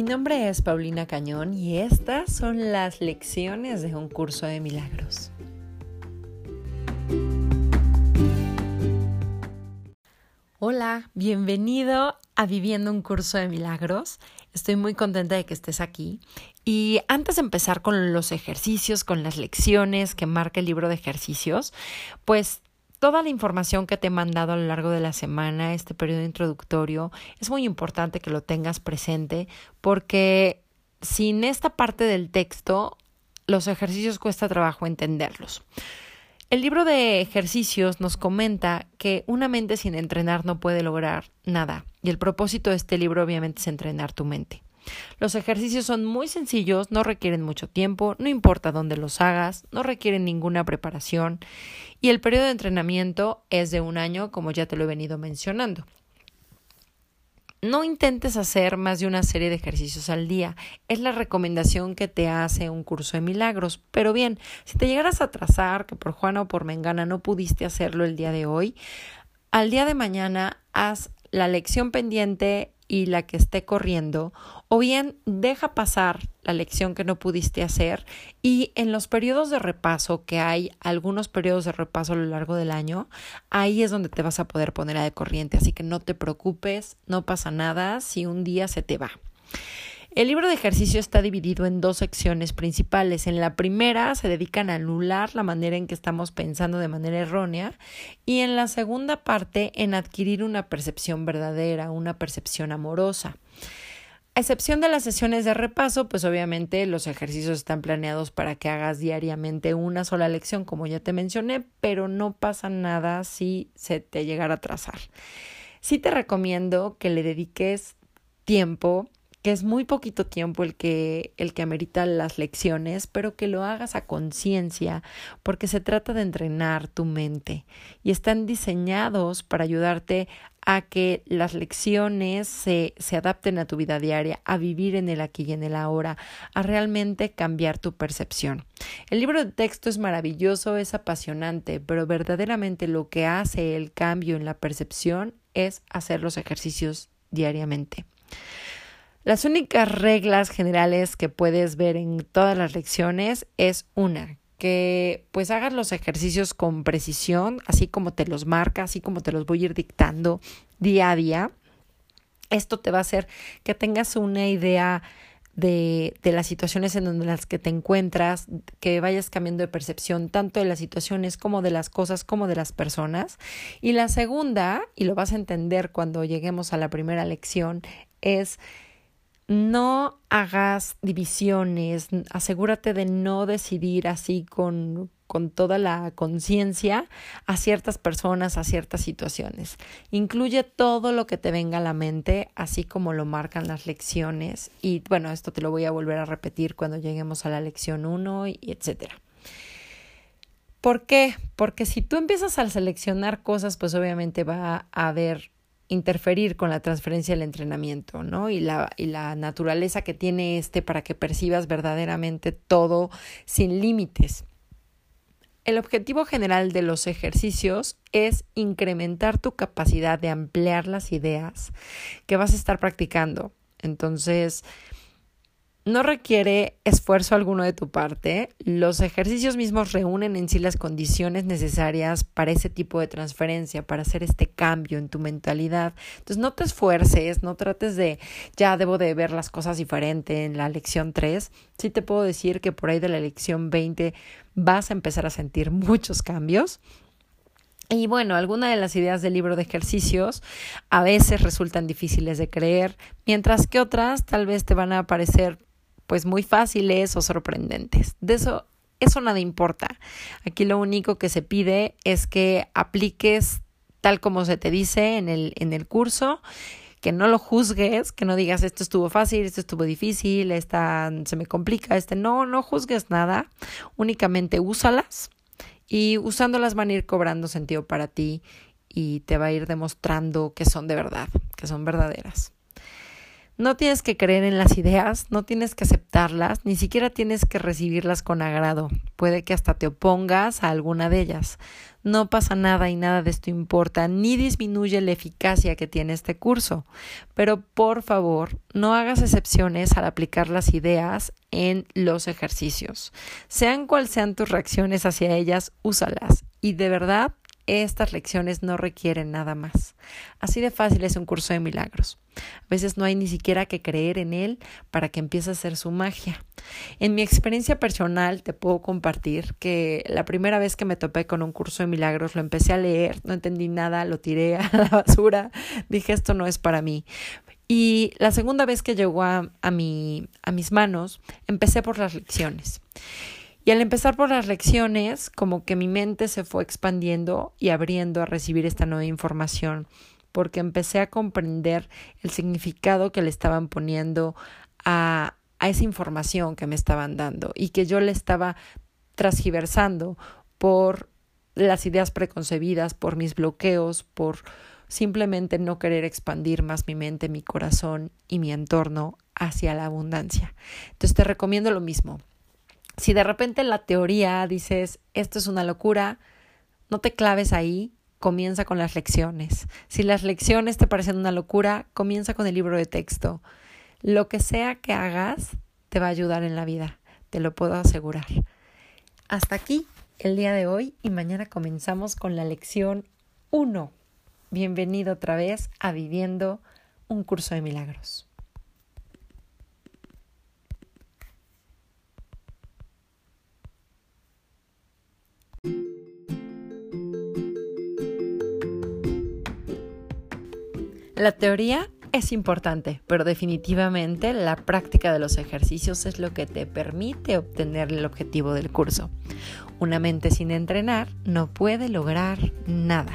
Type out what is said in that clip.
Mi nombre es Paulina Cañón y estas son las lecciones de un curso de milagros. Hola, bienvenido a Viviendo un curso de milagros. Estoy muy contenta de que estés aquí. Y antes de empezar con los ejercicios, con las lecciones que marca el libro de ejercicios, pues toda la información que te he mandado a lo largo de la semana, este periodo introductorio, es muy importante que lo tengas presente porque sin esta parte del texto, los ejercicios cuesta trabajo entenderlos. El libro de ejercicios nos comenta que una mente sin entrenar no puede lograr nada y el propósito de este libro obviamente es entrenar tu mente. Los ejercicios son muy sencillos, no requieren mucho tiempo, no importa dónde los hagas, no requieren ninguna preparación y el periodo de entrenamiento es de un año, como ya te lo he venido mencionando. No intentes hacer más de una serie de ejercicios al día. Es la recomendación que te hace un curso de milagros. Pero bien, si te llegaras a atrasar, que por Juana o por Mengana no pudiste hacerlo el día de hoy, al día de mañana haz la lección pendiente y la que esté corriendo, o bien deja pasar la lección que no pudiste hacer y en los periodos de repaso, que hay algunos periodos de repaso a lo largo del año, ahí es donde te vas a poder poner de corriente, así que no te preocupes, no pasa nada si un día se te va. El libro de ejercicio está dividido en dos secciones principales. En la primera se dedican a anular la manera en que estamos pensando de manera errónea y en la segunda parte en adquirir una percepción verdadera, una percepción amorosa. A excepción de las sesiones de repaso, pues obviamente los ejercicios están planeados para que hagas diariamente una sola lección, como ya te mencioné, pero no pasa nada si se te llegara a atrasar. Sí te recomiendo que le dediques tiempo que es muy poquito tiempo el que, el que amerita las lecciones, pero que lo hagas a conciencia, porque se trata de entrenar tu mente y están diseñados para ayudarte a que las lecciones se, se adapten a tu vida diaria, a vivir en el aquí y en el ahora, a realmente cambiar tu percepción. El libro de texto es maravilloso, es apasionante, pero verdaderamente lo que hace el cambio en la percepción es hacer los ejercicios diariamente. Las únicas reglas generales que puedes ver en todas las lecciones es una, que pues hagas los ejercicios con precisión, así como te los marca, así como te los voy a ir dictando día a día. Esto te va a hacer que tengas una idea de, de, las situaciones en donde las que te encuentras, que vayas cambiando de percepción tanto de las situaciones como de las cosas como de las personas. Y la segunda, y lo vas a entender cuando lleguemos a la primera lección, es no hagas divisiones, asegúrate de no decidir así con, con toda la conciencia a ciertas personas, a ciertas situaciones. Incluye todo lo que te venga a la mente, así como lo marcan las lecciones. Y bueno, esto te lo voy a volver a repetir cuando lleguemos a la lección 1 y etcétera. ¿Por qué? Porque si tú empiezas a seleccionar cosas, pues obviamente va a haber interferir con la transferencia del entrenamiento, ¿no? Y la, y la naturaleza que tiene este para que percibas verdaderamente todo sin límites. El objetivo general de los ejercicios es incrementar tu capacidad de ampliar las ideas que vas a estar practicando. Entonces, no requiere esfuerzo alguno de tu parte. Los ejercicios mismos reúnen en sí las condiciones necesarias para ese tipo de transferencia, para hacer este cambio en tu mentalidad. Entonces no te esfuerces, no trates de ya debo de ver las cosas diferente en la lección 3. Sí te puedo decir que por ahí de la lección 20 vas a empezar a sentir muchos cambios. Y bueno, algunas de las ideas del libro de ejercicios a veces resultan difíciles de creer, mientras que otras tal vez te van a parecer pues muy fáciles o sorprendentes. De eso eso nada importa. Aquí lo único que se pide es que apliques tal como se te dice en el, en el curso, que no lo juzgues, que no digas esto estuvo fácil, esto estuvo difícil, esta se me complica, este no, no juzgues nada, únicamente úsalas y usándolas van a ir cobrando sentido para ti y te va a ir demostrando que son de verdad, que son verdaderas. No tienes que creer en las ideas, no tienes que aceptarlas, ni siquiera tienes que recibirlas con agrado. Puede que hasta te opongas a alguna de ellas. No pasa nada y nada de esto importa, ni disminuye la eficacia que tiene este curso. Pero por favor, no hagas excepciones al aplicar las ideas en los ejercicios. Sean cuales sean tus reacciones hacia ellas, úsalas. Y de verdad, estas lecciones no requieren nada más. Así de fácil es un curso de milagros. A veces no hay ni siquiera que creer en él para que empiece a hacer su magia. En mi experiencia personal te puedo compartir que la primera vez que me topé con un curso de milagros lo empecé a leer, no entendí nada, lo tiré a la basura, dije esto no es para mí. Y la segunda vez que llegó a, a, mi, a mis manos, empecé por las lecciones. Y al empezar por las lecciones, como que mi mente se fue expandiendo y abriendo a recibir esta nueva información, porque empecé a comprender el significado que le estaban poniendo a, a esa información que me estaban dando y que yo le estaba transgiversando por las ideas preconcebidas, por mis bloqueos, por simplemente no querer expandir más mi mente, mi corazón y mi entorno hacia la abundancia. Entonces te recomiendo lo mismo. Si de repente en la teoría dices, esto es una locura, no te claves ahí, comienza con las lecciones. Si las lecciones te parecen una locura, comienza con el libro de texto. Lo que sea que hagas te va a ayudar en la vida, te lo puedo asegurar. Hasta aquí el día de hoy y mañana comenzamos con la lección 1. Bienvenido otra vez a Viviendo un curso de milagros. La teoría es importante, pero definitivamente la práctica de los ejercicios es lo que te permite obtener el objetivo del curso. Una mente sin entrenar no puede lograr nada.